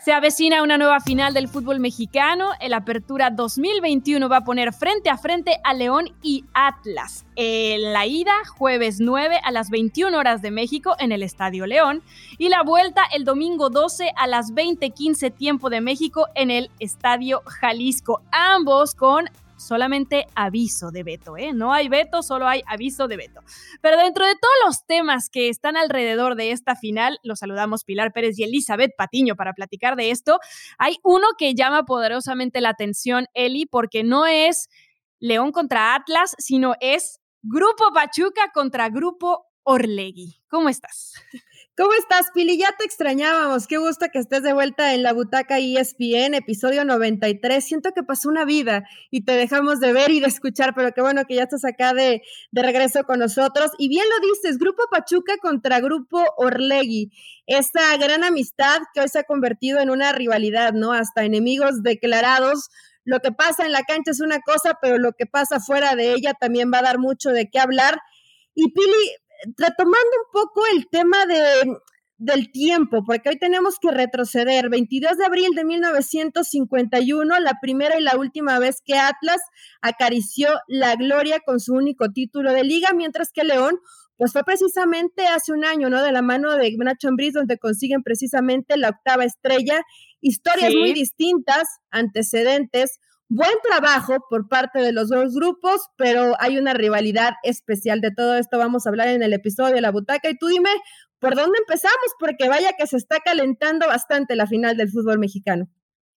Se avecina una nueva final del fútbol mexicano. El Apertura 2021 va a poner frente a frente a León y Atlas. En la ida, jueves 9 a las 21 horas de México en el Estadio León. Y la vuelta el domingo 12 a las 20:15 tiempo de México en el Estadio Jalisco. Ambos con solamente aviso de veto, ¿eh? No hay veto, solo hay aviso de veto. Pero dentro de todos los temas que están alrededor de esta final, los saludamos Pilar Pérez y Elizabeth Patiño para platicar de esto. Hay uno que llama poderosamente la atención, Eli, porque no es León contra Atlas, sino es Grupo Pachuca contra Grupo Orlegui. ¿Cómo estás? ¿Cómo estás, Pili? Ya te extrañábamos. Qué gusto que estés de vuelta en la butaca ESPN, episodio 93. Siento que pasó una vida y te dejamos de ver y de escuchar, pero qué bueno que ya estás acá de, de regreso con nosotros. Y bien lo dices, Grupo Pachuca contra Grupo Orlegui. Esta gran amistad que hoy se ha convertido en una rivalidad, ¿no? Hasta enemigos declarados lo que pasa en la cancha es una cosa, pero lo que pasa fuera de ella también va a dar mucho de qué hablar. Y Pili, retomando un poco el tema de, del tiempo, porque hoy tenemos que retroceder. 22 de abril de 1951, la primera y la última vez que Atlas acarició la gloria con su único título de liga, mientras que León, pues fue precisamente hace un año, ¿no? De la mano de Nacho Ambriz, donde consiguen precisamente la octava estrella. Historias muy distintas, antecedentes, Buen trabajo por parte de los dos grupos, pero hay una rivalidad especial. De todo esto vamos a hablar en el episodio de la butaca. Y tú dime, ¿por dónde empezamos? Porque vaya que se está calentando bastante la final del fútbol mexicano.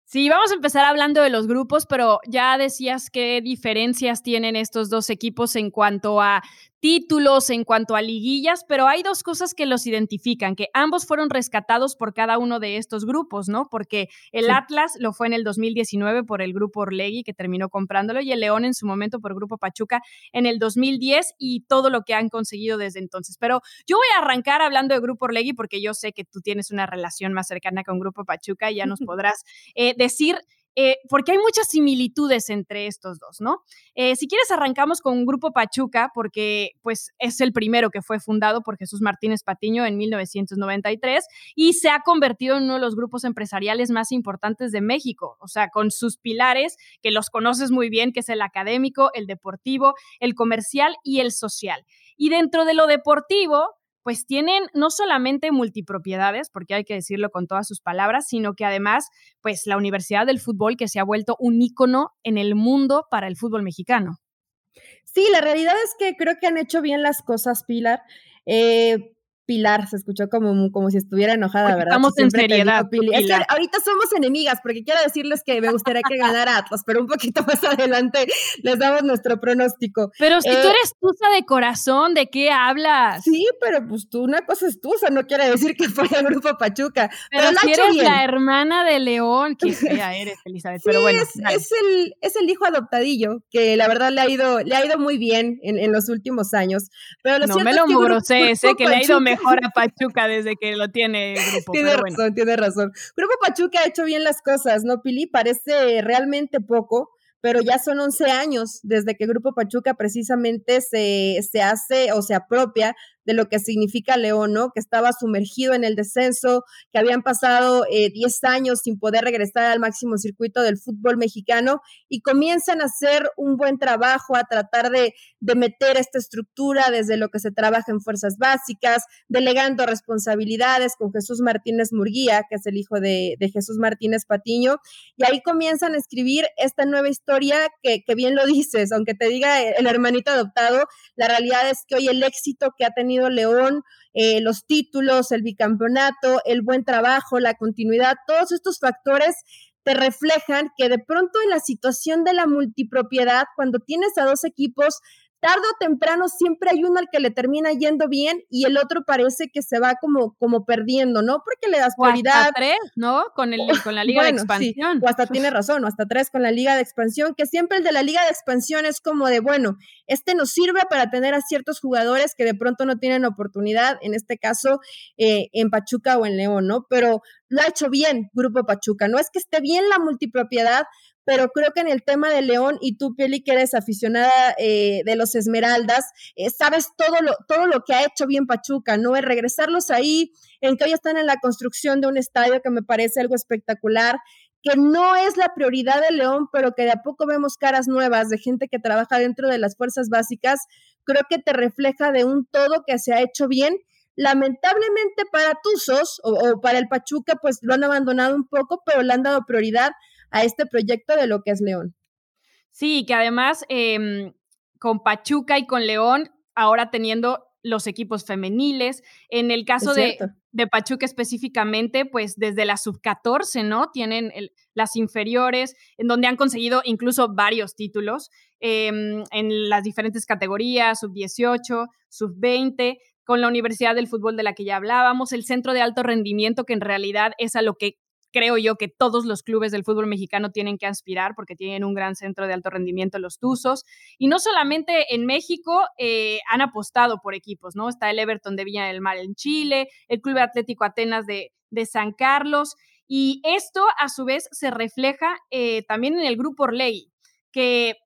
Sí, vamos a empezar hablando de los grupos, pero ya decías qué diferencias tienen estos dos equipos en cuanto a títulos, en cuanto a liguillas, pero hay dos cosas que los identifican, que ambos fueron rescatados por cada uno de estos grupos, ¿no? Porque el Atlas lo fue en el 2019 por el grupo Orlegui, que terminó comprándolo, y el León en su momento por el grupo Pachuca en el 2010 y todo lo que han conseguido desde entonces. Pero yo voy a arrancar hablando de grupo Orlegui porque yo sé que tú tienes una relación más cercana con grupo Pachuca y ya nos podrás eh, decir eh, porque hay muchas similitudes entre estos dos, ¿no? Eh, si quieres, arrancamos con un Grupo Pachuca, porque pues es el primero que fue fundado por Jesús Martínez Patiño en 1993 y se ha convertido en uno de los grupos empresariales más importantes de México, o sea, con sus pilares, que los conoces muy bien, que es el académico, el deportivo, el comercial y el social. Y dentro de lo deportivo, pues tienen no solamente multipropiedades, porque hay que decirlo con todas sus palabras, sino que además, pues la Universidad del Fútbol que se ha vuelto un ícono en el mundo para el fútbol mexicano. Sí, la realidad es que creo que han hecho bien las cosas, Pilar. Eh, Pilar, se escuchó como, como si estuviera enojada, ¿verdad? Estamos en seriedad. ahorita somos enemigas, porque quiero decirles que me gustaría que ganara Atlas, pero un poquito más adelante les damos nuestro pronóstico. Pero si tú eh, eres tusa de corazón, ¿de qué hablas? Sí, pero pues tú, una cosa es tusa, no quiere decir que fue el Grupo Pachuca. Pero, si eres la hermana de León, que fea eres, Elizabeth, pero bueno. Es, el, es el hijo adoptadillo, que la verdad le ha ido, le ha ido muy bien en, los últimos años. Pero no me lo es que, que le ha ido mejor ahora Pachuca desde que lo tiene el grupo. Tiene razón, tiene razón. Grupo Pachuca ha hecho bien las cosas, ¿no, Pili? Parece realmente poco, pero ya son 11 años desde que Grupo Pachuca precisamente se, se hace o se apropia de lo que significa León, ¿no? Que estaba sumergido en el descenso, que habían pasado 10 eh, años sin poder regresar al máximo circuito del fútbol mexicano y comienzan a hacer un buen trabajo, a tratar de, de meter esta estructura desde lo que se trabaja en fuerzas básicas, delegando responsabilidades con Jesús Martínez Murguía, que es el hijo de, de Jesús Martínez Patiño, y ahí comienzan a escribir esta nueva historia que, que bien lo dices, aunque te diga el hermanito adoptado, la realidad es que hoy el éxito que ha tenido León, eh, los títulos, el bicampeonato, el buen trabajo, la continuidad, todos estos factores te reflejan que de pronto en la situación de la multipropiedad, cuando tienes a dos equipos tarde o temprano siempre hay uno al que le termina yendo bien y el otro parece que se va como, como perdiendo, ¿no? Porque le das prioridad. O hasta tres, ¿no? Con, el, con la Liga de Expansión. o hasta tiene razón, o hasta tres con la Liga de Expansión, que siempre el de la Liga de Expansión es como de, bueno, este nos sirve para tener a ciertos jugadores que de pronto no tienen oportunidad, en este caso eh, en Pachuca o en León, ¿no? Pero lo ha hecho bien Grupo Pachuca. No es que esté bien la multipropiedad, pero creo que en el tema de León y tú, Peli, que eres aficionada eh, de los Esmeraldas, eh, sabes todo lo, todo lo que ha hecho bien Pachuca, ¿no? Es regresarlos ahí, en que hoy están en la construcción de un estadio que me parece algo espectacular, que no es la prioridad de León, pero que de a poco vemos caras nuevas de gente que trabaja dentro de las fuerzas básicas, creo que te refleja de un todo que se ha hecho bien. Lamentablemente para Tuzos o, o para el Pachuca, pues lo han abandonado un poco, pero le han dado prioridad a este proyecto de lo que es León. Sí, que además em, con Pachuca y con León, ahora teniendo los equipos femeniles, en el caso de, de, Pachuca específicamente, pues desde la sub-14, ¿no? Tienen las inferiores, en donde han conseguido incluso varios títulos em, en las diferentes categorías, sub-18, sub-20 con la Universidad del Fútbol de la que ya hablábamos, el centro de alto rendimiento, que en realidad es a lo que creo yo que todos los clubes del fútbol mexicano tienen que aspirar porque tienen un gran centro de alto rendimiento los Tuzos. Y no solamente en México eh, han apostado por equipos, ¿no? Está el Everton de Villa del Mar en Chile, el Club Atlético Atenas de, San Carlos. Y esto a su vez se refleja eh, también en el grupo Orley, que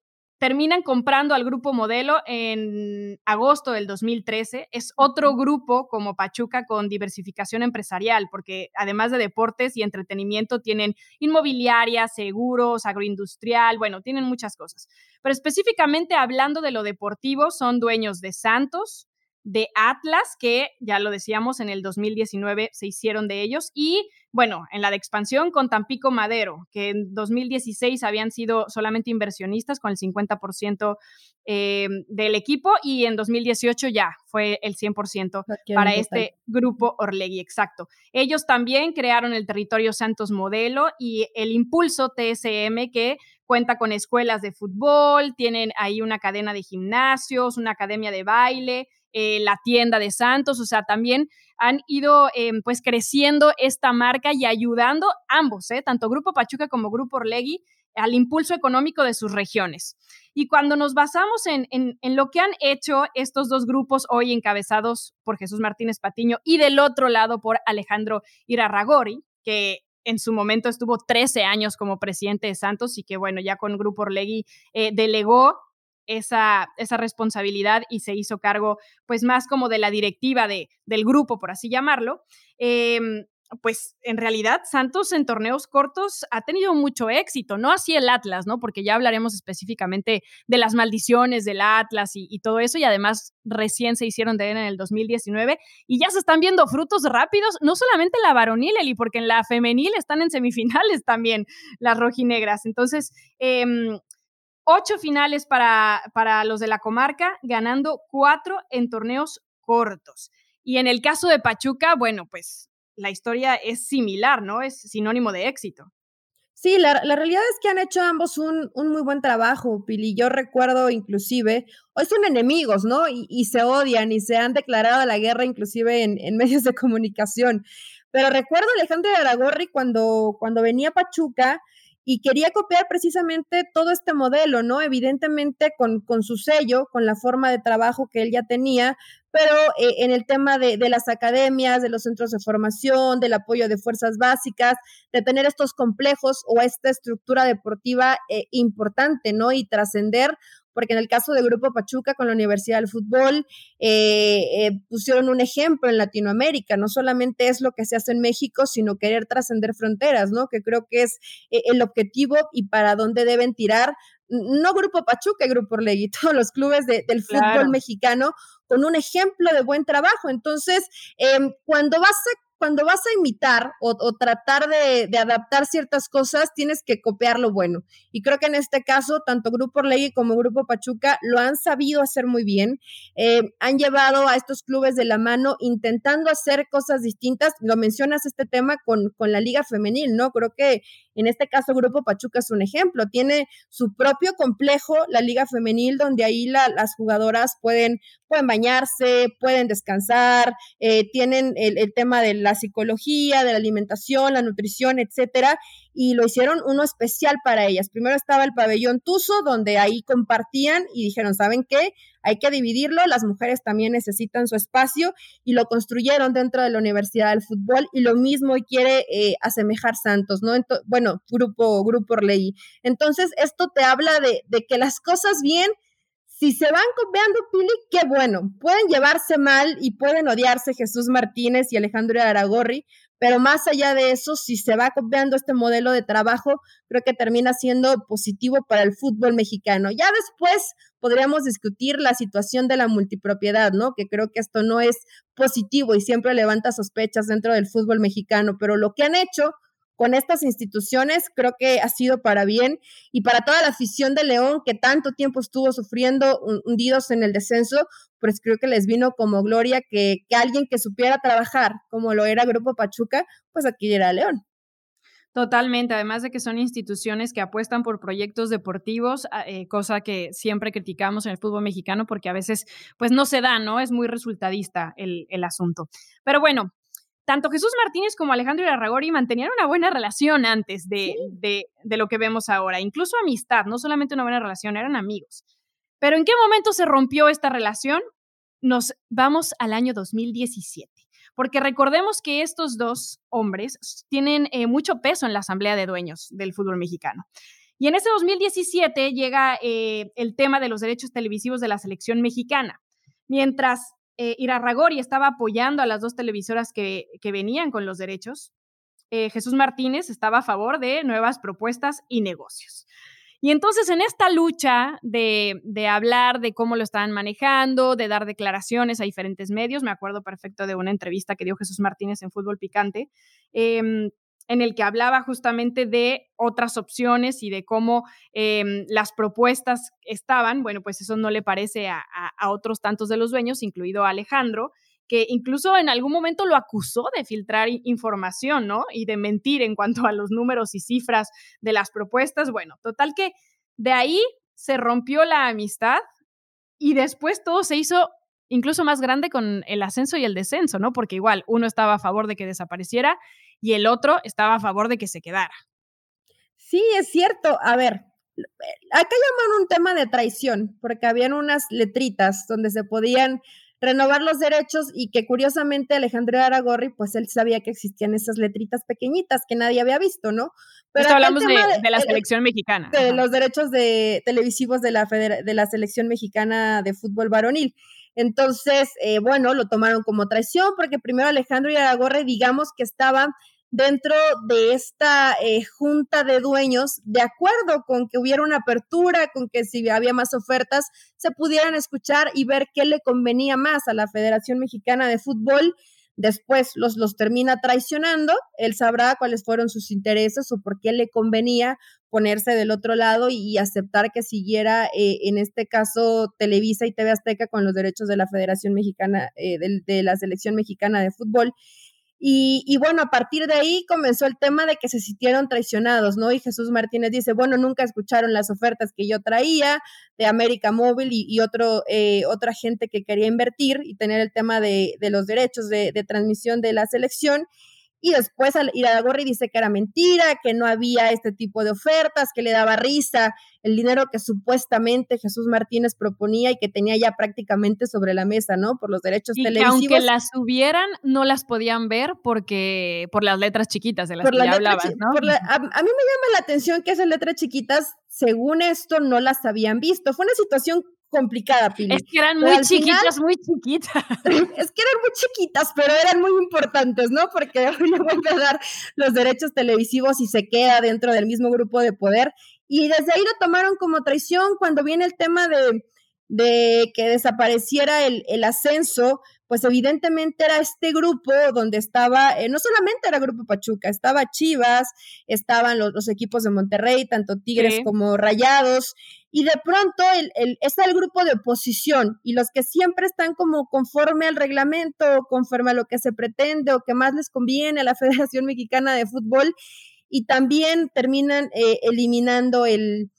terminan comprando al grupo modelo en agosto del 2013. Es otro grupo como Pachuca con diversificación empresarial, porque además de deportes y entretenimiento tienen inmobiliaria, seguros, agroindustrial, bueno, tienen muchas cosas. Pero específicamente hablando de lo deportivo, son dueños de Santos, de Atlas, que ya lo decíamos, en el 2019 se hicieron de ellos, y bueno, en la de expansión con Tampico Madero, que en 2016 habían sido solamente inversionistas con el 50% eh, del equipo, y en 2018 ya fue el 100% para este grupo Orlegui, exacto. Ellos también crearon el territorio Santos Modelo y el Impulso TSM, que cuenta con escuelas de fútbol, tienen ahí una cadena de gimnasios, una academia de baile, eh, la tienda de Santos, o sea, también han ido em, pues creciendo esta marca y ayudando ambos, ¿eh? tanto Grupo Pachuca como Grupo Orlegui, al impulso económico de sus regiones. Y cuando nos basamos en, en, lo que han hecho estos dos grupos hoy encabezados por Jesús Martínez Patiño y del otro lado por Alejandro Irarragori, que en su momento estuvo 13 años como presidente de Santos y que bueno, ya con Grupo Orlegui eh, delegó esa, esa responsabilidad y se hizo cargo pues más como de la directiva de, del grupo, por así llamarlo. Em, pues en realidad Santos en torneos cortos ha tenido mucho éxito, no así el Atlas, ¿no? Porque ya hablaremos específicamente de las maldiciones del Atlas y, todo eso, y además recién se hicieron de él en el 2019 y ya se están viendo frutos rápidos, no solamente la varonil, Eli, porque en la femenil están en semifinales también las rojinegras. Entonces, eh, ocho finales para, para los de la comarca, ganando cuatro en torneos cortos. Y en el caso de Pachuca, bueno, pues la historia es similar, ¿no? Es sinónimo de éxito. Sí, la, realidad es que han hecho ambos un, muy buen trabajo, Pili. Yo recuerdo inclusive, hoy son enemigos, ¿no? Y, se odian y se han declarado la guerra inclusive en, en medios de comunicación. Pero recuerdo a Alejandro Aragorri cuando, cuando venía Pachuca, y quería copiar precisamente todo este modelo, ¿no? Evidentemente con, con su sello, con la forma de trabajo que él ya tenía, pero eh, en el tema de, de, las academias, de los centros de formación, del apoyo de fuerzas básicas, de tener estos complejos o esta estructura deportiva eh, importante, ¿no? Y trascender porque en el caso de Grupo Pachuca con la Universidad del Fútbol eh, eh, pusieron un ejemplo en Latinoamérica, no solamente es lo que se hace en México, sino querer trascender fronteras, ¿no? Que creo que es eh, el objetivo y para dónde deben tirar no Grupo Pachuca, Grupo Orlegui, todos los clubes del fútbol mexicano con un ejemplo de buen trabajo. Entonces, em, cuando vas a cuando vas a imitar o, tratar de, adaptar ciertas cosas, tienes que copiar lo bueno. Y creo que en este caso, tanto Grupo Orlegui como Grupo Pachuca lo han sabido hacer muy bien. Eh, han llevado a estos clubes de la mano intentando hacer cosas distintas. Lo mencionas este tema con, con la Liga Femenil, ¿no? Creo que en este caso, Grupo Pachuca es un ejemplo. Tiene su propio complejo, la Liga Femenil, donde ahí las jugadoras pueden, pueden bañarse, pueden descansar, eh, tienen el, el, tema de la psicología, de la alimentación, la nutrición, etcétera. Y lo hicieron uno especial para ellas. Primero estaba el pabellón Tuso, donde ahí compartían y dijeron, ¿saben qué? Hay que dividirlo, las mujeres también necesitan su espacio y lo construyeron dentro de la Universidad del Fútbol y lo mismo quiere eh, asemejar Santos, ¿no? bueno, grupo, grupo Orley. Entonces, esto te habla de, de que las cosas bien si se van copiando, Pili, qué bueno. Pueden llevarse mal y pueden odiarse Jesús Martínez y Alejandro Aragorri, pero más allá de eso, si se va copiando este modelo de trabajo, creo que termina siendo positivo para el fútbol mexicano. Ya después podríamos discutir la situación de la multipropiedad, ¿no? Que creo que esto no es positivo y siempre levanta sospechas dentro del fútbol mexicano, pero lo que han hecho con estas instituciones, creo que ha sido para bien y para toda la afición de León que tanto tiempo estuvo sufriendo hundidos en el descenso, pues creo que les vino como gloria que, alguien que supiera trabajar como lo era Grupo Pachuca, pues aquí era León. Totalmente, además de que son instituciones que apuestan por proyectos deportivos, ah, eh, cosa que siempre criticamos en el fútbol mexicano porque a veces pues no se da, ¿no? Es muy resultadista el, el asunto. Pero bueno, tanto Jesús Martínez como Alejandro Irarragori mantenían una buena relación antes de, de, lo que vemos ahora, incluso amistad, no solamente una buena relación, eran amigos. Pero ¿en qué momento se rompió esta relación? Nos vamos al año 2017, porque recordemos que estos dos hombres tienen eh, mucho peso en la Asamblea de Dueños del fútbol mexicano. Y en ese 2017 llega eh, el tema de los derechos televisivos de la selección mexicana. Mientras eh, Irarragori estaba apoyando a las dos televisoras que, venían con los derechos. Eh, Jesús Martínez estaba a favor de nuevas propuestas y negocios. Y entonces en esta lucha de, hablar de cómo lo estaban manejando, de dar declaraciones a diferentes medios, me acuerdo perfecto de una entrevista que dio Jesús Martínez en Fútbol Picante, em, en el que hablaba justamente de otras opciones y de cómo em, las propuestas estaban. Bueno, pues eso no le parece a, otros tantos de los dueños, incluido Alejandro, que incluso en algún momento lo acusó de filtrar información, ¿no? Y de mentir en cuanto a los números y cifras de las propuestas. Bueno, total que de ahí se rompió la amistad y después todo se hizo incluso más grande con el ascenso y el descenso, ¿no? Porque igual uno estaba a favor de que desapareciera y el otro estaba a favor de que se quedara. Sí, es cierto. A ver, acá llaman un tema de traición, porque habían unas letritas donde se podían renovar los derechos y que curiosamente Alejandro Aragorri, pues él sabía que existían esas letritas pequeñitas que nadie había visto, ¿no? Pero hablamos de, la selección mexicana. De los derechos de, televisivos de la, de la selección mexicana de fútbol varonil. Entonces, eh, bueno, lo tomaron como traición porque primero Alejandro y Aragorre, digamos que estaban dentro de esta eh, junta de dueños, de acuerdo con que hubiera una apertura, con que si había más ofertas, se pudieran escuchar y ver qué le convenía más a la Federación Mexicana de Fútbol después los, los termina traicionando, él sabrá cuáles fueron sus intereses o por qué le convenía ponerse del otro lado y, aceptar que siguiera, eh, en este caso, Televisa y TV Azteca con los derechos de la Federación Mexicana, eh, de la Selección Mexicana de Fútbol. Y, bueno, a partir de ahí comenzó el tema de que se sintieron traicionados, ¿no? Y Jesús Martínez dice, bueno, nunca escucharon las ofertas que yo traía de América Móvil y, otro, eh, otra gente que quería invertir y tener el tema de, los derechos de, de transmisión de la selección y después Iragorri dice que era mentira, que no había este tipo de ofertas, que le daba risa el dinero que supuestamente Jesús Martínez proponía y que tenía ya prácticamente sobre la mesa, ¿no? Por los derechos y televisivos. Que aunque las hubieran, no las podían ver porque por las letras chiquitas de las que ya hablabas, ¿no? a, a, mí me llama la atención que esas letras chiquitas, según esto, no las habían visto. Fue una situación complicada, Pili. Es que eran muy chiquitas, muy chiquitas. Es que eran muy chiquitas, pero eran muy importantes, ¿no? Porque hoy le vuelve a dar los derechos televisivos y se queda dentro del mismo grupo de poder. Y desde ahí lo tomaron como traición cuando viene el tema de, de que desapareciera el, el ascenso pues evidentemente era este grupo donde estaba, eh, no solamente era Grupo Pachuca, estaba Chivas, estaban los, equipos de Monterrey, tanto Tigres como Rayados, y de pronto el, el, está el grupo de oposición y los que siempre están como conforme al reglamento, conforme a lo que se pretende o que más les conviene a la Federación Mexicana de Fútbol, y también terminan eh, eliminando el,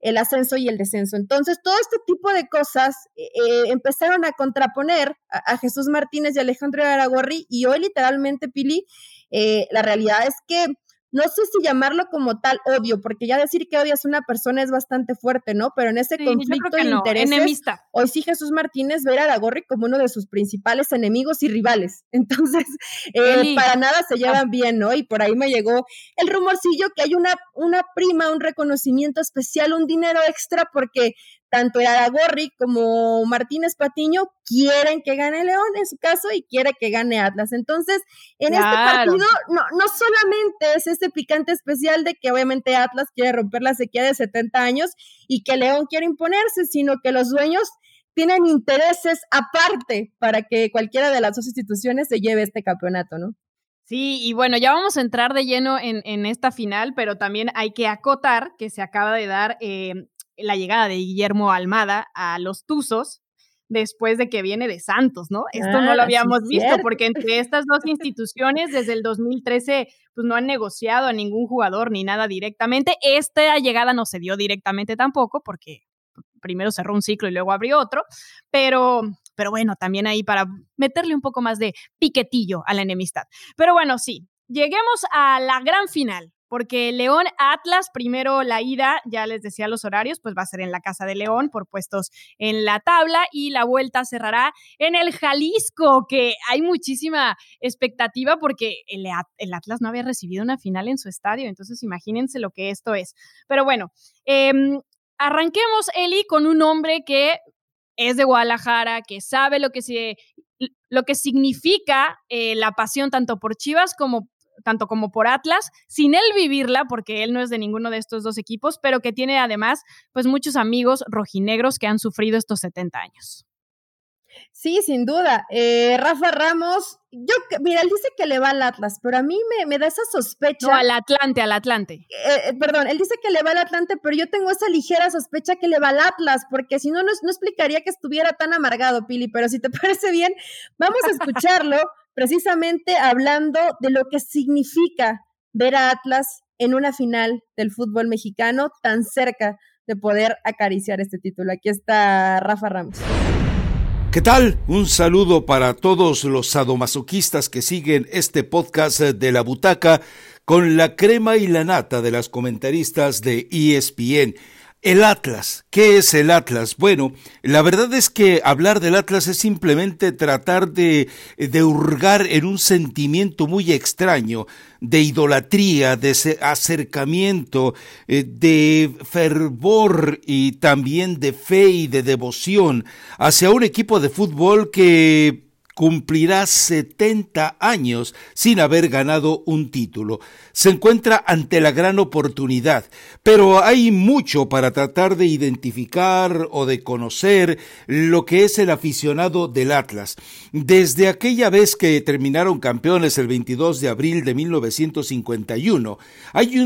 el ascenso y el descenso. Entonces, todo este tipo de cosas eh, eh, empezaron a contraponer a, Jesús Martínez y Alejandro Aragorri y hoy literalmente, Pili, eh, la realidad es que no sé si llamarlo como tal odio, porque ya decir que odias a una persona es bastante fuerte, ¿no? Pero en ese conflicto de intereses, hoy sí Jesús Martínez ve a Aragorri como uno de sus principales enemigos y rivales. Entonces, eh, para nada se llevan bien, ¿no? Y por ahí me llegó el rumorcillo que hay una, una prima, un reconocimiento especial, un dinero extra, porque tanto Aragorri como Martínez Patiño quieren que gane León en su caso y quiere que gane Atlas. Entonces, en este partido no, no solamente es este picante especial de que obviamente Atlas quiere romper la sequía de 70 años y que León quiere imponerse, sino que los dueños tienen intereses aparte para que cualquiera de las dos instituciones se lleve este campeonato, ¿no? Sí, y bueno, ya vamos a entrar de lleno en, en esta final, pero también hay que acotar que se acaba de dar eh, la llegada de Guillermo Almada a los Tuzos después de que viene de Santos, ¿no? Esto no lo habíamos visto porque entre estas dos instituciones desde el 2013 pues no han negociado a ningún jugador ni nada directamente. Esta llegada no se dio directamente tampoco porque primero cerró un ciclo y luego abrió otro, pero pero bueno, también ahí para meterle un poco más de piquetillo a la enemistad. Pero bueno, sí, lleguemos a la gran final porque León Atlas, primero la ida, ya les decía los horarios, pues va a ser en la Casa de León por puestos en la tabla y la vuelta cerrará en el Jalisco, que hay muchísima expectativa porque el, Atlas no había recibido una final en su estadio, entonces imagínense lo que esto es. Pero bueno, em, arranquemos, Eli, con un hombre que es de Guadalajara, que sabe lo que se lo que significa eh, la pasión tanto por Chivas como tanto como por Atlas, sin él vivirla, porque él no es de ninguno de estos dos equipos, pero que tiene además pues muchos amigos rojinegros que han sufrido estos 70 años. Sí, sin duda. Eh, Rafa Ramos, yo, mira, él dice que le va al Atlas, pero a mí me, da esa sospecha. No, al Atlante, al Atlante. Eh, eh, perdón, él dice que le va al Atlante, pero yo tengo esa ligera sospecha que le va al Atlas, porque si no, no, no explicaría que estuviera tan amargado, Pili, pero si te parece bien, vamos a escucharlo precisamente hablando de lo que significa ver a Atlas en una final del fútbol mexicano tan cerca de poder acariciar este título. Aquí está Rafa Ramos. ¿Qué tal? Un saludo para todos los sadomasoquistas que siguen este podcast de la butaca con la crema y la nata de las comentaristas de ESPN. El Atlas. ¿Qué es el Atlas? Bueno, la verdad es que hablar del Atlas es simplemente tratar de, de hurgar en un sentimiento muy extraño de idolatría, de acercamiento, eh, de fervor y también de fe y de devoción hacia un equipo de fútbol que cumplirá 70 años sin haber ganado un título. Se encuentra ante la gran oportunidad, pero hay mucho para tratar de identificar o de conocer lo que es el aficionado del Atlas. Desde aquella vez que terminaron campeones el 22 de abril de 1951, hay,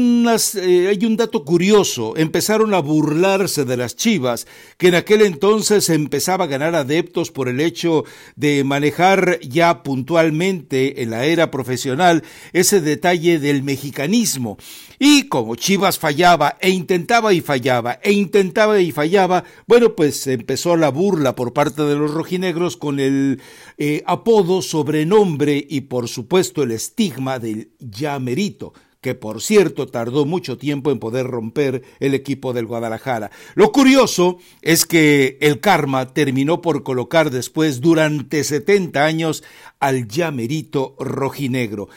eh, hay un dato curioso. Empezaron a burlarse de las chivas, que en aquel entonces empezaba a ganar adeptos por el hecho de manejar ya puntualmente en la era profesional ese detalle del mexicanismo. Y como Chivas fallaba e intentaba y fallaba e intentaba y fallaba, bueno, pues empezó la burla por parte de los rojinegros con el eh, apodo, sobrenombre y por supuesto el estigma del ya merito que por cierto tardó mucho tiempo en poder romper el equipo del Guadalajara. Lo curioso es que el karma terminó por colocar después durante 70 años al llamerito rojinegro.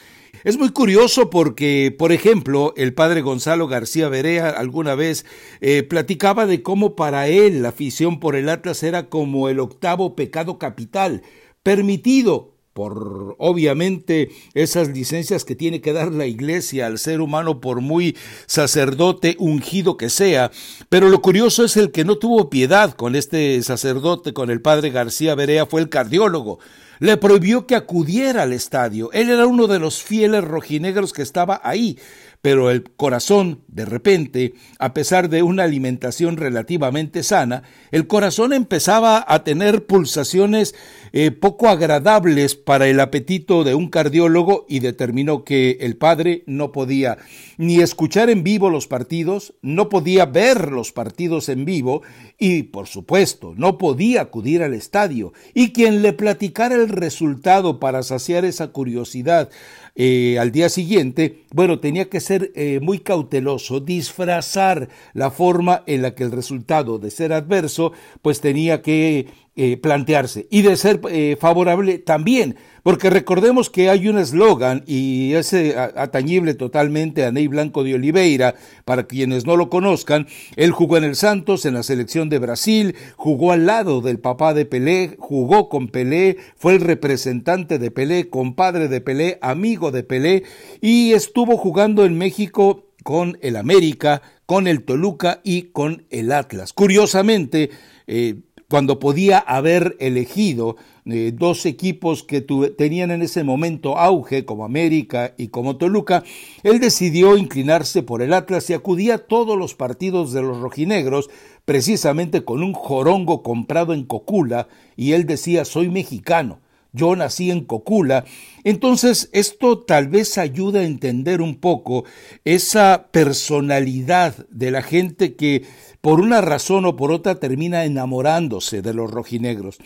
Es muy curioso porque, por ejemplo, el padre Gonzalo García Berea alguna vez eh, platicaba de cómo para él la afición por el Atlas era como el octavo pecado capital, permitido, por obviamente esas licencias que tiene que dar la iglesia al ser humano por muy sacerdote ungido que sea. Pero lo curioso es el que no tuvo piedad con este sacerdote, con el padre García Berea, fue el cardiólogo. Le prohibió que acudiera al estadio. Él era uno de los fieles rojinegros que estaba ahí pero el corazón, de repente, a pesar de una alimentación relativamente sana, el corazón empezaba a tener pulsaciones eh, poco agradables para el apetito de un cardiólogo y determinó que el padre no podía ni escuchar en vivo los partidos, no podía ver los partidos en vivo y, por supuesto, no podía acudir al estadio. Y quien le platicara el resultado para saciar esa curiosidad eh, al día siguiente, bueno, tenía que ser eh, muy cauteloso, disfrazar la forma en la que el resultado de ser adverso, pues tenía que eh, plantearse y de ser eh, favorable también, porque recordemos que hay un eslogan y es atañible totalmente a Ney Blanco de Oliveira, para quienes no lo conozcan, él jugó en el Santos, en la selección de Brasil, jugó al lado del papá de Pelé, jugó con Pelé, fue el representante de Pelé, compadre de Pelé, amigo de Pelé y estuvo jugando en México con el América, con el Toluca y con el Atlas. Curiosamente, eh, cuando podía haber elegido eh, dos equipos que tenían en ese momento auge, como América y como Toluca, él decidió inclinarse por el Atlas y acudía a todos los partidos de los rojinegros, precisamente con un jorongo comprado en Cocula, y él decía, soy mexicano. Yo nací en Cocula. Entonces, esto tal vez ayuda a entender un poco esa personalidad de la gente que por una razón o por otra termina enamorándose de los rojinegros.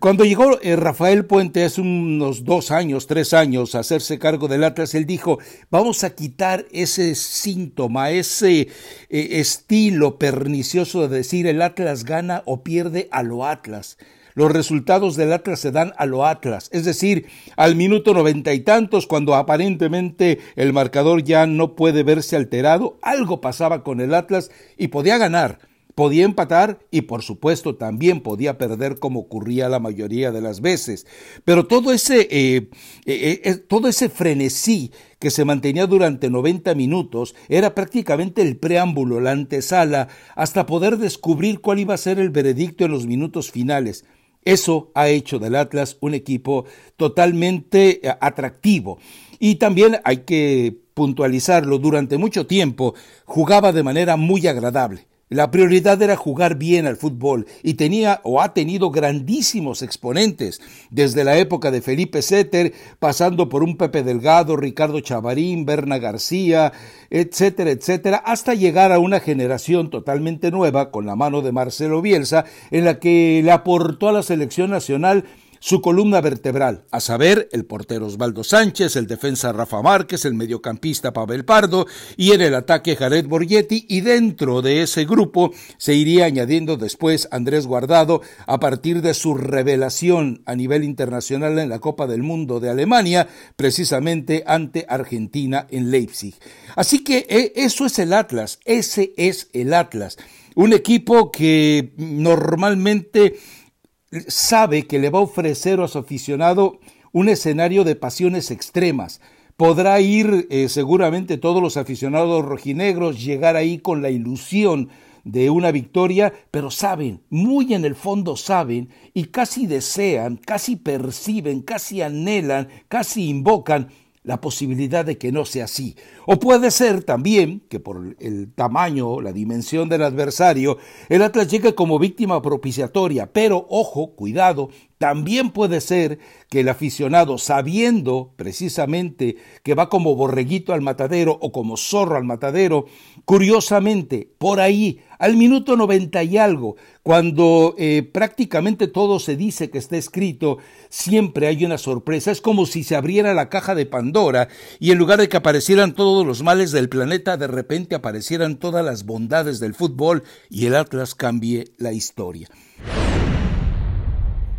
Cuando llegó eh, Rafael Puente hace unos dos años, tres años, a hacerse cargo del Atlas, él dijo, vamos a quitar ese síntoma, ese eh, estilo pernicioso de decir el Atlas gana o pierde a lo Atlas los resultados del Atlas se dan a lo Atlas, es decir, al minuto noventa y tantos, cuando aparentemente el marcador ya no puede verse alterado, algo pasaba con el Atlas y podía ganar. Podía empatar y por supuesto también podía perder como ocurría la mayoría de las veces. Pero todo ese, eh, eh, eh, todo ese frenesí que se mantenía durante 90 minutos era prácticamente el preámbulo, la antesala, hasta poder descubrir cuál iba a ser el veredicto en los minutos finales. Eso ha hecho del Atlas un equipo totalmente eh, atractivo. Y también hay que puntualizarlo, durante mucho tiempo jugaba de manera muy agradable. La prioridad era jugar bien al fútbol y tenía o ha tenido grandísimos exponentes, desde la época de Felipe Setter, pasando por un Pepe Delgado, Ricardo Chavarín, Berna García, etcétera, etcétera, hasta llegar a una generación totalmente nueva con la mano de Marcelo Bielsa, en la que le aportó a la selección nacional su columna vertebral, a saber, el portero Osvaldo Sánchez, el defensa Rafa Márquez, el mediocampista Pavel Pardo y en el ataque Jared Borghetti y dentro de ese grupo se iría añadiendo después Andrés Guardado a partir de su revelación a nivel internacional en la Copa del Mundo de Alemania, precisamente ante Argentina en Leipzig. Así que eh, eso es el Atlas, ese es el Atlas. Un equipo que normalmente sabe que le va a ofrecer a su aficionado un escenario de pasiones extremas. Podrá ir eh, seguramente todos los aficionados rojinegros, llegar ahí con la ilusión de una victoria, pero saben, muy en el fondo saben y casi desean, casi perciben, casi anhelan, casi invocan la posibilidad de que no sea así. O puede ser también que por el tamaño, la dimensión del adversario, el Atlas llegue como víctima propiciatoria, pero ojo, cuidado, también puede ser que el aficionado, sabiendo precisamente que va como borreguito al matadero o como zorro al matadero, curiosamente, por ahí, al minuto noventa y algo, cuando eh, prácticamente todo se dice que está escrito, siempre hay una sorpresa. Es como si se abriera la caja de Pandora y en lugar de que aparecieran todos los males del planeta, de repente aparecieran todas las bondades del fútbol y el Atlas cambie la historia.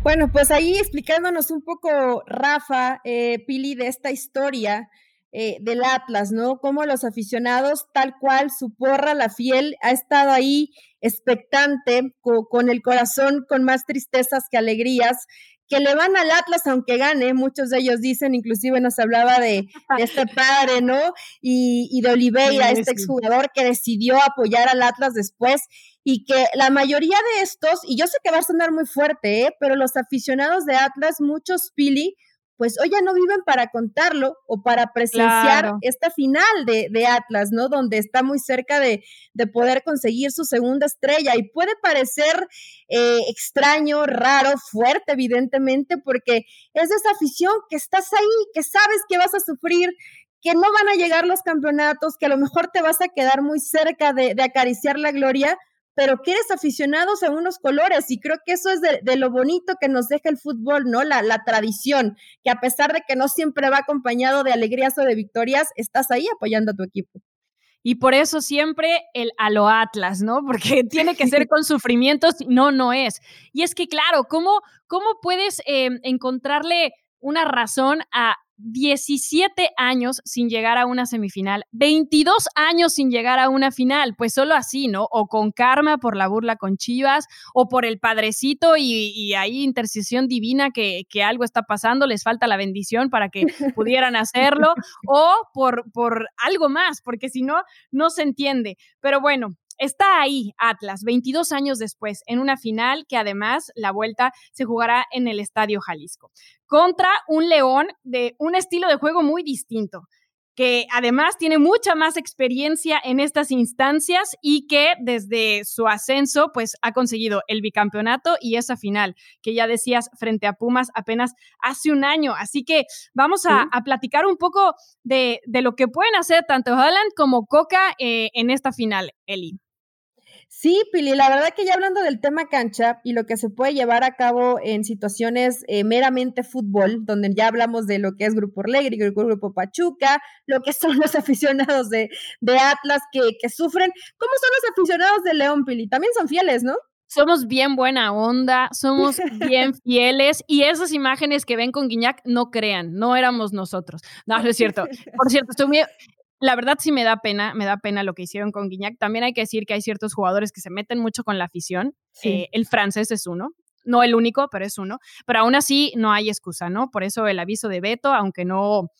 Bueno, pues ahí explicándonos un poco, Rafa, eh, Pili, de esta historia eh, del Atlas, ¿no? Cómo los aficionados, tal cual, su porra, la fiel, ha estado ahí expectante, con el corazón con más tristezas que alegrías, que le van al Atlas aunque gane, muchos de ellos dicen, inclusive nos hablaba de, este padre, ¿no? Y, de Oliveira, este exjugador que decidió apoyar al Atlas después y que la mayoría de estos, y yo sé que va a sonar muy fuerte, ¿eh? pero los aficionados de Atlas, muchos Pili, pues hoy ya no viven para contarlo o para presenciar esta final de, de, Atlas, ¿no? Donde está muy cerca de, de, poder conseguir su segunda estrella y puede parecer eh, extraño, raro, fuerte, evidentemente, porque es esa afición que estás ahí, que sabes que vas a sufrir, que no van a llegar los campeonatos, que a lo mejor te vas a quedar muy cerca de, de acariciar la gloria, pero que eres aficionados a unos colores y creo que eso es de, lo bonito que nos deja el fútbol, ¿no? La, la tradición, que a pesar de que no siempre va acompañado de alegrías o de victorias, estás ahí apoyando a tu equipo. Y por eso siempre el a lo Atlas, ¿no? Porque tiene que ser con sufrimientos, no, no es. Y es que, claro, ¿cómo, cómo puedes eh, encontrarle una razón a 17 años sin llegar a una semifinal, 22 años sin llegar a una final, pues solo así, ¿no? O con karma por la burla con Chivas, o por el padrecito y, y ahí intercesión divina que, que, algo está pasando, les falta la bendición para que pudieran hacerlo, o por, por algo más, porque si no, no se entiende. Pero bueno, está ahí Atlas, 22 años después, en una final que además la vuelta se jugará en el Estadio Jalisco, contra un León de un estilo de juego muy distinto que además tiene mucha más experiencia en estas instancias y que desde su ascenso pues ha conseguido el bicampeonato y esa final que ya decías frente a Pumas apenas hace un año. Así que vamos a, platicar un poco de, lo que pueden hacer tanto Holland como Coca eh, en esta final, Eli. Sí, Pili, la verdad que ya hablando del tema cancha y lo que se puede llevar a cabo en situaciones eh, meramente fútbol, donde ya hablamos de lo que es Grupo Orlegri, Grupo Pachuca, lo que son los aficionados de, de Atlas que, que sufren. ¿Cómo son los aficionados de León, Pili? También son fieles, ¿no? somos bien buena onda, somos bien fieles y esas imágenes que ven con Guiñac, no crean, no éramos nosotros. No, no es cierto. Por cierto, estoy muy, la verdad sí me da pena, me da pena lo que hicieron con Guiñac. También hay que decir que hay ciertos jugadores que se meten mucho con la afición. Eh, el francés es uno, no el único, pero es uno. Pero aún así no hay excusa, ¿no? Por eso el aviso de veto, aunque no,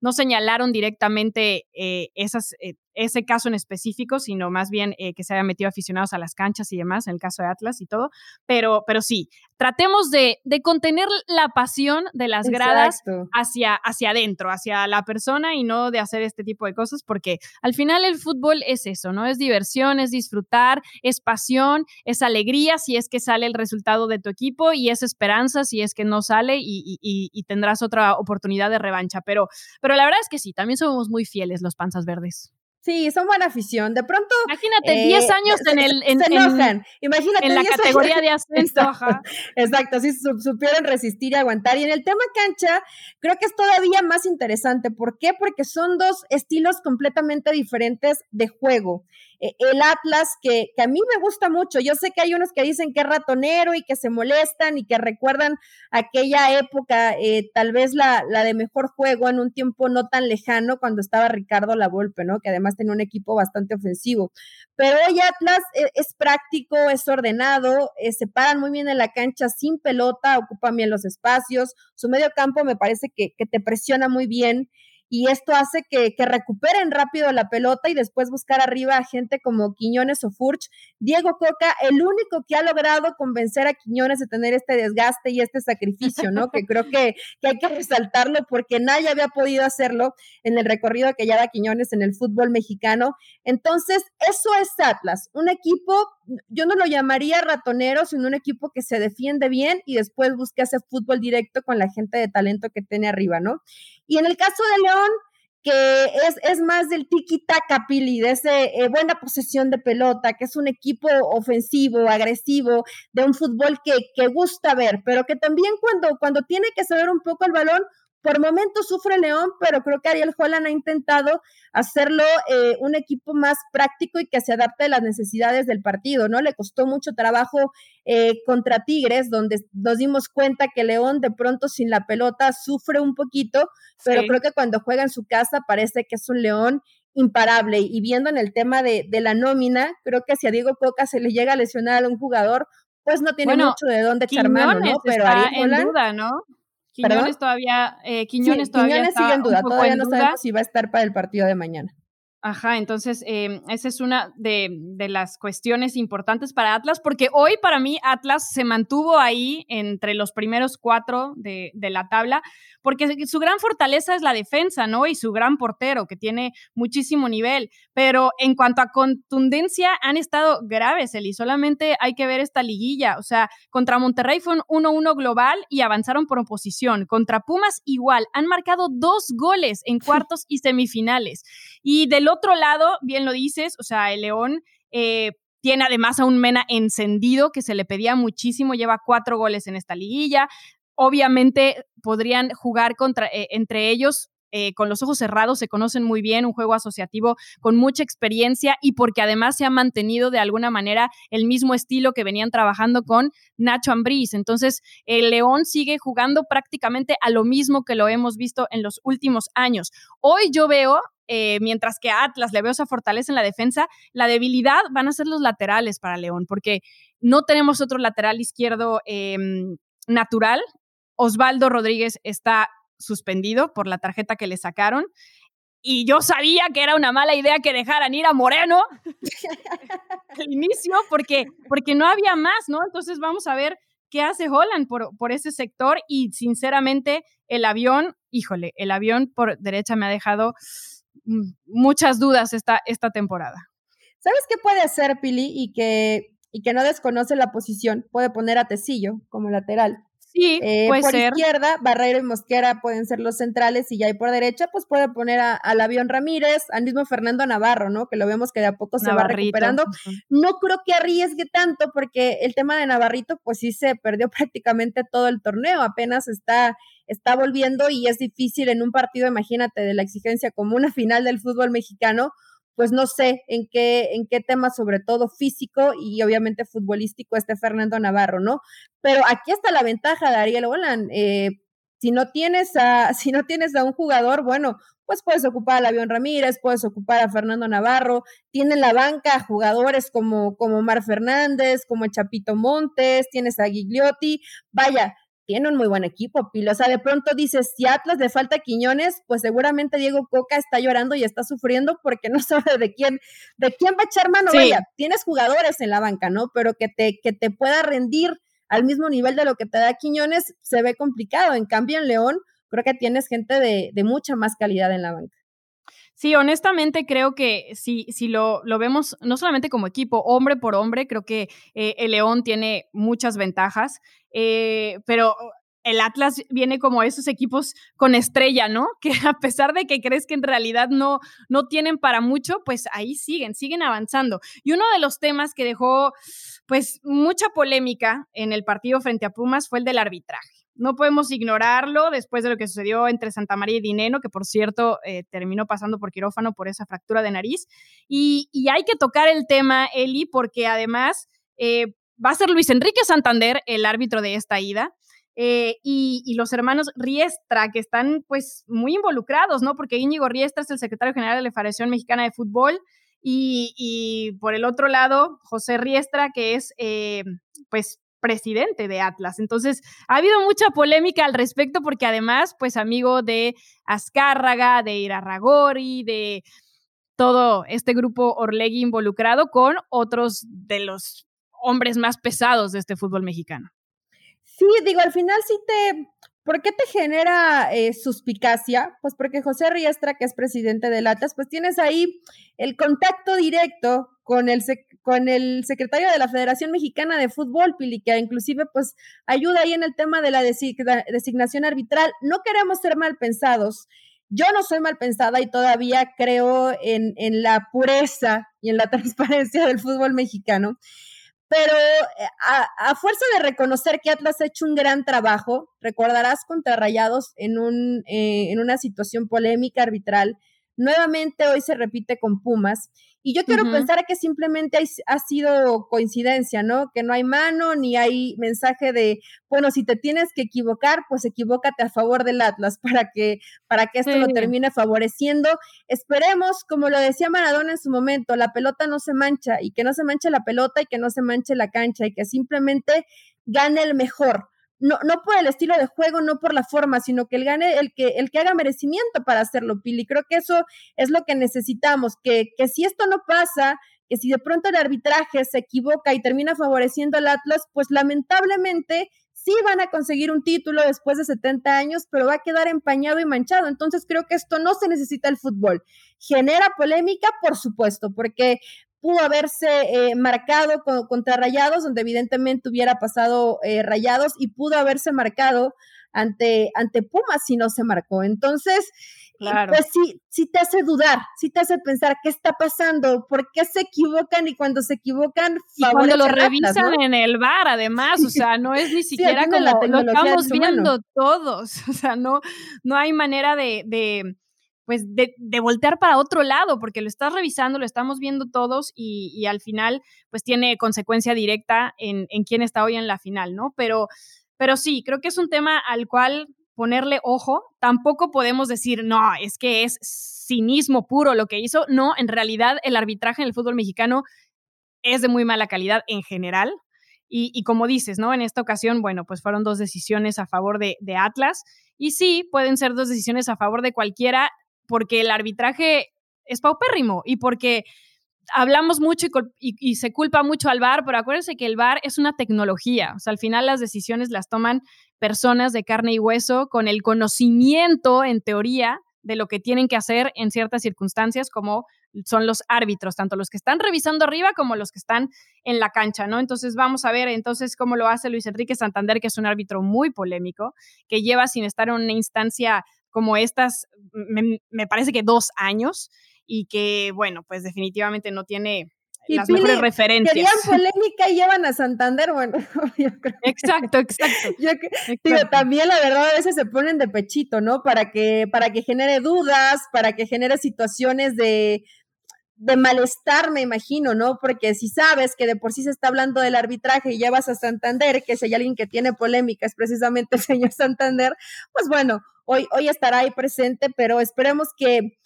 no señalaron directamente eh, esas, eh, ese caso en específico, sino más bien eh, que se hayan metido aficionados a las canchas y demás, en el caso de Atlas y todo. Pero, pero sí, tratemos de, de contener la pasión de las gradas hacia, hacia adentro, hacia la persona y no de hacer este tipo de cosas, porque al final el fútbol es eso, ¿no? Es diversión, es disfrutar, es pasión, es alegría si es que sale el resultado de tu equipo y es esperanza si es que no sale y, y, y tendrás otra oportunidad de revancha. Pero, pero la verdad es que sí, también somos muy fieles los panzas verdes. Sí, son buena afición. De pronto. Imagínate, 10 eh, años en el. En, se enojan. Imagínate. En la categoría de ascenso. Exacto, sí, supieron resistir y aguantar. Y en el tema cancha, creo que es todavía más interesante. ¿Por qué? Porque son dos estilos completamente diferentes de juego. Eh, el Atlas, que, a mí me gusta mucho. Yo sé que hay unos que dicen que es ratonero y que se molestan y que recuerdan aquella época, eh, tal vez la, la, de mejor juego en un tiempo no tan lejano cuando estaba Ricardo Lavolpe, ¿no? Que además tenía un equipo bastante ofensivo. Pero hoy Atlas es, es práctico, es ordenado, eh, se paran muy bien en la cancha sin pelota, ocupan bien los espacios. Su medio campo me parece que, que te presiona muy bien y esto hace que, recuperen rápido la pelota y después buscar arriba a gente como Quiñones o Furch. Diego Coca, el único que ha logrado convencer a Quiñones de tener este desgaste y este sacrificio, ¿no? que creo que, hay que resaltarlo porque nadie había podido hacerlo en el recorrido que ya da Quiñones en el fútbol mexicano. Entonces, eso es Atlas, un equipo, yo no lo llamaría ratonero, sino un equipo que se defiende bien y después busca ese fútbol directo con la gente de talento que tiene arriba, ¿no? Y en el caso de León, que es, es más del tiki-taka, Pili, de esa eh, buena posesión de pelota, que es un equipo ofensivo, agresivo, de un fútbol que, que gusta ver, pero que también cuando, cuando tiene que saber un poco el balón, por momentos sufre León, pero creo que Ariel Holland ha intentado hacerlo eh, un equipo más práctico y que se adapte a las necesidades del partido, ¿no? Le costó mucho trabajo eh, contra Tigres, donde nos dimos cuenta que León de pronto sin la pelota sufre un poquito, pero creo que cuando juega en su casa parece que es un León imparable. Y viendo en el tema de, de la nómina, creo que si a Diego Coca se le llega a lesionar a un jugador, pues no tiene mucho de dónde echar mano, ¿no? Pero Ariel Holland, en duda, ¿no? Quiñones todavía, eh, Quiñones todavía Quiñones sigue en duda, todavía no sabemos si va a estar para el partido de mañana. Ajá, entonces em, esa es una de, las cuestiones importantes para Atlas, porque hoy para mí Atlas se mantuvo ahí entre los primeros cuatro de, de, la tabla, porque su gran fortaleza es la defensa, ¿no? Y su gran portero, que tiene muchísimo nivel, pero en cuanto a contundencia han estado graves, Eli, solamente hay que ver esta liguilla, o sea, contra Monterrey fue un 1-1 global y avanzaron por oposición, contra Pumas igual, han marcado dos goles en cuartos y semifinales, y del otro lado, bien lo dices, o sea, el León... Eh, tiene además a un Mena encendido que se le pedía muchísimo, lleva cuatro goles en esta liguilla. Obviamente podrían jugar contra, eh, entre ellos eh, con los ojos cerrados, se conocen muy bien, un juego asociativo con mucha experiencia y porque además se ha mantenido de alguna manera el mismo estilo que venían trabajando con Nacho Ambriz. Entonces, el León sigue jugando prácticamente a lo mismo que lo hemos visto en los últimos años. Hoy yo veo eh, mientras que a Atlas le veo esa fortaleza en la defensa, la debilidad van a ser los laterales para León, porque no tenemos otro lateral izquierdo em, natural. Osvaldo Rodríguez está suspendido por la tarjeta que le sacaron. Y yo sabía que era una mala idea que dejaran ir a Moreno al inicio, porque, porque no había más, ¿no? Entonces vamos a ver qué hace Holland por, por ese sector. Y sinceramente, el avión, híjole, el avión por derecha me ha dejado mm, muchas dudas esta, esta temporada. ¿Sabes qué puede hacer Pili y que, y que no desconoce la posición? Puede poner a Tecillo como lateral. Sí, eh, por izquierda, Barreiro y Mosquera pueden ser los centrales y ya ahí por derecha, pues puede poner al avión Ramírez, al mismo Fernando Navarro, ¿no? Que lo vemos que de a poco se va recuperando. No creo que arriesgue tanto porque el tema de Navarrito, pues sí se perdió prácticamente todo el torneo, apenas está, está volviendo y es difícil en un partido, imagínate, de la exigencia como una final del fútbol mexicano, pues no sé en qué, en qué tema, sobre todo físico y obviamente futbolístico, esté Fernando Navarro, ¿no? Pero aquí está la ventaja de Ariel Holland. Eh, si no tienes a, si no tienes a un jugador, bueno, pues puedes ocupar al Avión Ramírez, puedes ocupar a Fernando Navarro, tiene la banca jugadores como, como Mar Fernández, como Chapito Montes, tienes a Gigliotti, vaya, tiene un muy buen equipo, Pilo. O sea, de pronto dices, si Atlas le falta Quiñones, pues seguramente Diego Coca está llorando y está sufriendo porque no sabe de quién, de quién va a echar mano. Vaya, tienes jugadores en la banca, ¿no? Pero que te, que te pueda rendir al mismo nivel de lo que te da Quiñones se ve complicado. En cambio, en León, creo que tienes gente de, de mucha más calidad en la banca. Sí, honestamente creo que si, si lo, lo, vemos no solamente como equipo, hombre por hombre, creo que eh, el León tiene muchas ventajas, eh, pero el Atlas viene como esos equipos con estrella, ¿no? Que a pesar de que crees que en realidad no, no tienen para mucho, pues ahí siguen, siguen avanzando. Y uno de los temas que dejó pues mucha polémica en el partido frente a Pumas fue el del arbitraje no podemos ignorarlo después de lo que sucedió entre Santa María y Dineno, que por cierto eh, terminó pasando por quirófano por esa fractura de nariz. Y, hay que tocar el tema, Eli, porque además eh, va a ser Luis Enrique Santander el árbitro de esta ida. Eh, y, los hermanos Riestra, que están pues muy involucrados, ¿no? Porque Íñigo Riestra es el secretario general de la Federación Mexicana de Fútbol y, y por el otro lado, José Riestra, que es pues presidente de Atlas. Entonces, ha habido mucha polémica al respecto porque además, pues amigo de Azcárraga, de Irarragori, de todo este grupo Orlegui involucrado con otros de los hombres más pesados de este fútbol mexicano. Sí, digo, al final sí te, ¿Por qué te genera eh, suspicacia? Pues porque José Riestra, que es presidente de Latas, pues tienes ahí el contacto directo con el, con el secretario de la Federación Mexicana de Fútbol, Pili, que inclusive pues ayuda ahí en el tema de la designación arbitral. No queremos ser mal pensados. Yo no soy mal pensada y todavía creo en, en la pureza y en la transparencia del fútbol mexicano. Pero eh, a, fuerza de reconocer que Atlas ha hecho un gran trabajo, recordarás contra Rayados en, un, eh, en una situación polémica arbitral, nuevamente hoy se repite con Pumas. Y yo quiero pensar que simplemente ha sido coincidencia, ¿no? Que no hay mano ni hay mensaje de, bueno, si te tienes que equivocar, pues equivócate a favor del Atlas para que, para que esto lo termine favoreciendo. Esperemos, como lo decía Maradona en su momento, la pelota no se mancha y que no se manche la pelota y que no se manche la cancha y que simplemente gane el mejor no, no por el estilo de juego, no por la forma, sino que el gane el que, el que haga merecimiento para hacerlo, Pili. Creo que eso es lo que necesitamos, que, que si esto no pasa, que si de pronto el arbitraje se equivoca y termina favoreciendo al Atlas, pues lamentablemente sí van a conseguir un título después de 70 años, pero va a quedar empañado y manchado. Entonces creo que esto no se necesita el fútbol. Genera polémica, por supuesto, porque pudo haberse eh, marcado contra Rayados, donde evidentemente hubiera pasado eh, Rayados, y pudo haberse marcado ante, ante Pumas si no se marcó. Entonces, claro. pues sí, sí te hace dudar, sí te hace pensar qué está pasando, por qué se equivocan y cuando se equivocan, y cuando lo revisan en el bar, además, o sea, no es ni siquiera como lo estamos viendo todos, o sea, no, no hay manera de, de pues de, voltear para otro lado, porque lo estás revisando, lo estamos viendo todos y, al final, pues tiene consecuencia directa en, en, quién está hoy en la final, ¿no? Pero, pero sí, creo que es un tema al cual ponerle ojo. Tampoco podemos decir, no, es que es cinismo puro lo que hizo. No, en realidad el arbitraje en el fútbol mexicano es de muy mala calidad en general. Y, como dices, ¿no? En esta ocasión, bueno, pues fueron dos decisiones a favor de Atlas. Y sí, pueden ser dos decisiones a favor de cualquiera, porque el arbitraje es paupérrimo y porque hablamos mucho y, se culpa mucho al VAR, pero acuérdense que el VAR es una tecnología, o sea, al final las decisiones las toman personas de carne y hueso con el conocimiento, en teoría, de lo que tienen que hacer en ciertas circunstancias, como son los árbitros, tanto los que están revisando arriba como los que están en la cancha, ¿no? Entonces vamos a ver entonces cómo lo hace Luis Enrique Santander, que es un árbitro muy polémico, que lleva sin estar en una instancia como estas, me, me parece que dos años, y que, bueno, pues definitivamente no tiene las mejores referencias. Querían polémica y llevan a Santander, bueno, yo creo Exacto, exacto. Yo, Digo, también la verdad a veces se ponen de pechito, ¿no? Para que, para que genere dudas, para que genere situaciones de, de malestar, me imagino, ¿no? Porque si sabes que de por sí se está hablando del arbitraje y llevas a Santander, que si hay alguien que tiene polémica es precisamente el señor Santander, pues bueno, hoy, estará ahí presente, pero esperemos que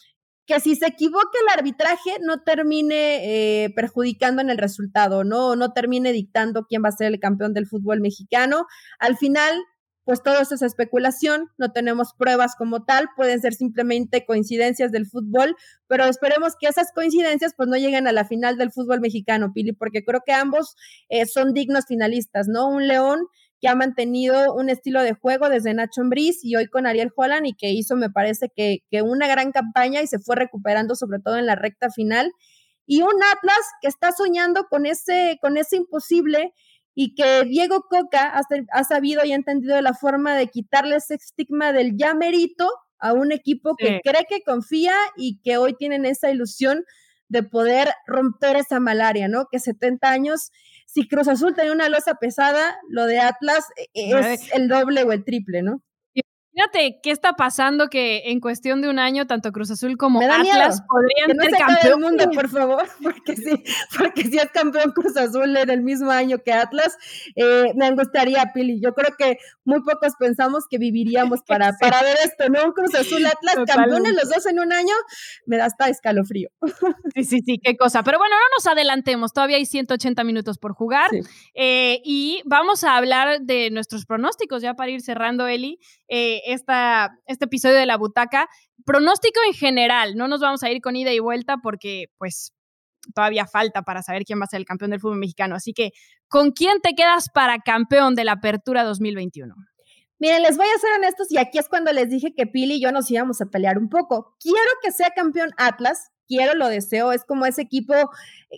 que si se equivoca el arbitraje no termine eh, perjudicando en el resultado, ¿no? No termine dictando quién va a ser el campeón del fútbol mexicano. Al final, pues todo eso es especulación, no tenemos pruebas como tal, pueden ser simplemente coincidencias del fútbol, pero esperemos que esas coincidencias pues no lleguen a la final del fútbol mexicano, Pili, porque creo que ambos eh, son dignos finalistas, ¿no? Un León que ha mantenido un estilo de juego desde Nacho Ambriz y hoy con Ariel Holland y que hizo, me parece que, que una gran campaña y se fue recuperando sobre todo en la recta final. Y un Atlas que está soñando con ese, con ese imposible y que Diego Coca ha, ha sabido y ha entendido la forma de quitarle ese estigma del ya merito a un equipo que cree que confía y que hoy tienen esa ilusión de poder romper esa malaria, ¿no? Que 70 años si Cruz Azul tenía una losa pesada, lo de Atlas eh, es el doble o el triple, ¿no? Fíjate qué está pasando que en cuestión de un año tanto Cruz Azul como Atlas podrían ser campeón del mundo, por favor, porque sí, porque si es campeón Cruz Azul en el mismo año que Atlas, eh, me angustiaría, Pili. Yo creo que muy pocos pensamos que viviríamos para, para ver esto, ¿no? Un Cruz Azul Atlas, campeones los dos en un año, me da hasta escalofrío. Sí, sí, sí, qué cosa. Pero bueno, no nos adelantemos, todavía hay 180 minutos por jugar eh, y vamos a hablar de nuestros pronósticos ya para ir cerrando, Eli. Eh, este episodio de la butaca. Pronóstico en general, no nos vamos a ir con ida y vuelta porque pues todavía falta para saber quién va a ser el campeón del fútbol mexicano. Así que, ¿con quién te quedas para campeón de la Apertura 2021? Miren, les voy a ser honestos y aquí es cuando les dije que Pili y yo nos íbamos a pelear un poco. Quiero que sea campeón Atlas, quiero, lo deseo, es como ese equipo,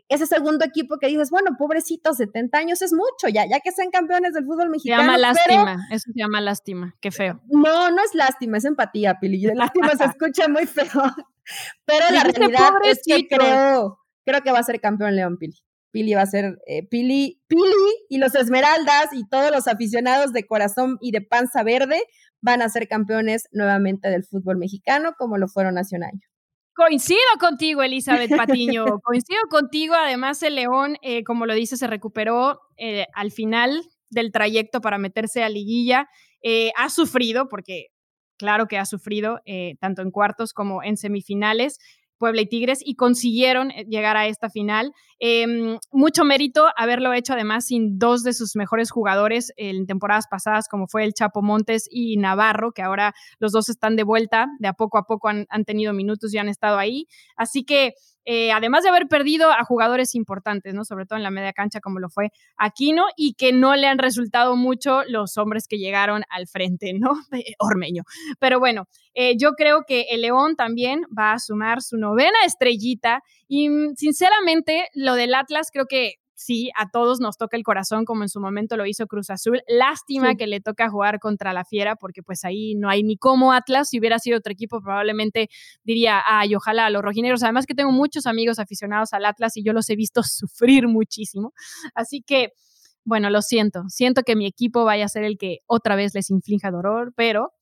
ese segundo equipo que dices, bueno, pobrecito, 70 años es mucho, ya, ya que sean campeones del fútbol mexicano. Se llama lástima, eso se llama lástima, qué feo. No, no es lástima, es empatía, Pili, lástima se escucha muy feo, pero la realidad es que creo, creo que va a ser campeón León, Pili. Pili va a ser eh, Pili, Pili y los Esmeraldas y todos los aficionados de corazón y de panza verde van a ser campeones nuevamente del fútbol mexicano como lo fueron hace un año. Coincido contigo, Elizabeth Patiño. Coincido contigo. Además, el León, eh, como lo dice, se recuperó eh, al final del trayecto para meterse a liguilla. Eh, ha sufrido, porque claro que ha sufrido, tanto en cuartos como en semifinales. Puebla y Tigres y consiguieron eh, llegar a esta final. Em, mucho mérito haberlo hecho además sin dos de sus mejores jugadores en temporadas pasadas como fue el Chapo Montes y Navarro, que ahora los dos están de vuelta, de a poco a poco han, han tenido minutos y han estado ahí. Así que eh, además de haber perdido a jugadores importantes, ¿no? Sobre todo en la media cancha, como lo fue Aquino, y que no le han resultado mucho los hombres que llegaron al frente, ¿no? Ormeño. Pero bueno, eh, yo creo que el León también va a sumar su novena estrellita, y mm, sinceramente, lo del Atlas creo que sí, a todos nos toca el corazón como en su momento lo hizo Cruz Azul. Lástima que le toca jugar contra la Fiera porque pues ahí no hay ni cómo Atlas. Si hubiera sido otro equipo probablemente diría, ay, ojalá los rojineros. Además que tengo muchos amigos aficionados al Atlas y yo los he visto sufrir muchísimo. Así que, bueno, lo siento. Siento que mi equipo vaya a ser el que otra vez les inflinja dolor, pero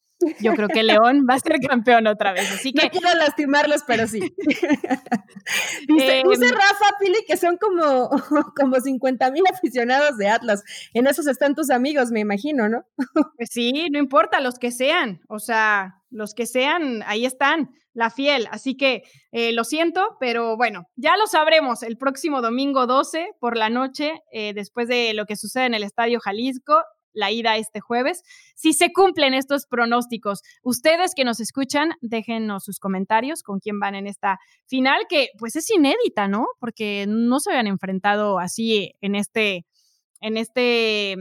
yo creo que León va a ser campeón otra vez. Así que. No quiero lastimarlos, pero sí. dice, em, Rafa Pili que son como, como 50 mil aficionados de Atlas. En esos están tus amigos, me imagino, ¿no? pues sí, no importa, los que sean. O sea, los que sean, ahí están, la fiel. Así que eh, lo siento, pero bueno, ya lo sabremos el próximo domingo 12 por la noche, eh, después de lo que sucede en el Estadio Jalisco la ida este jueves. Si se cumplen estos pronósticos, ustedes que nos escuchan, déjenos sus comentarios con quién van en esta final, que pues es inédita, ¿no? Porque no se habían enfrentado así en este, en este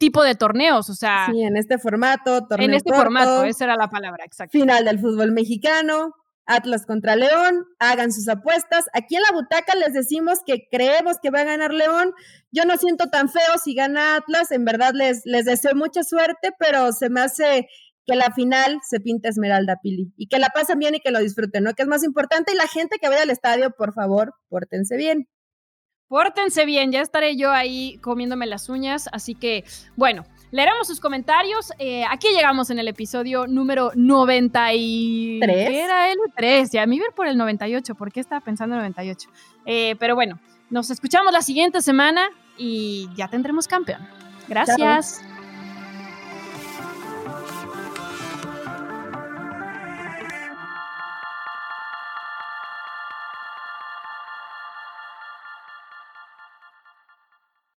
tipo de torneos, o sea. Sí, en este formato, torneo En este formato, esa era la palabra, exacto. Final del fútbol mexicano, Atlas contra León, hagan sus apuestas. Aquí en la butaca les decimos que creemos que va a ganar León. Yo no siento tan feo si gana Atlas, en verdad les, les deseo mucha suerte, pero se me hace que la final se pinta Esmeralda Pili y que la pasen bien y que lo disfruten, ¿no? Que es más importante. Y la gente que vaya al estadio, por favor, pórtense bien. Pórtense bien, ya estaré yo ahí comiéndome las uñas, así que, bueno, Leeremos sus comentarios. Eh, aquí llegamos en el episodio número 93. ¿Qué era el 3? Ya me iba por el 98. ¿Por qué estaba pensando en el 98? Eh, pero bueno, nos escuchamos la siguiente semana y ya tendremos campeón. Gracias.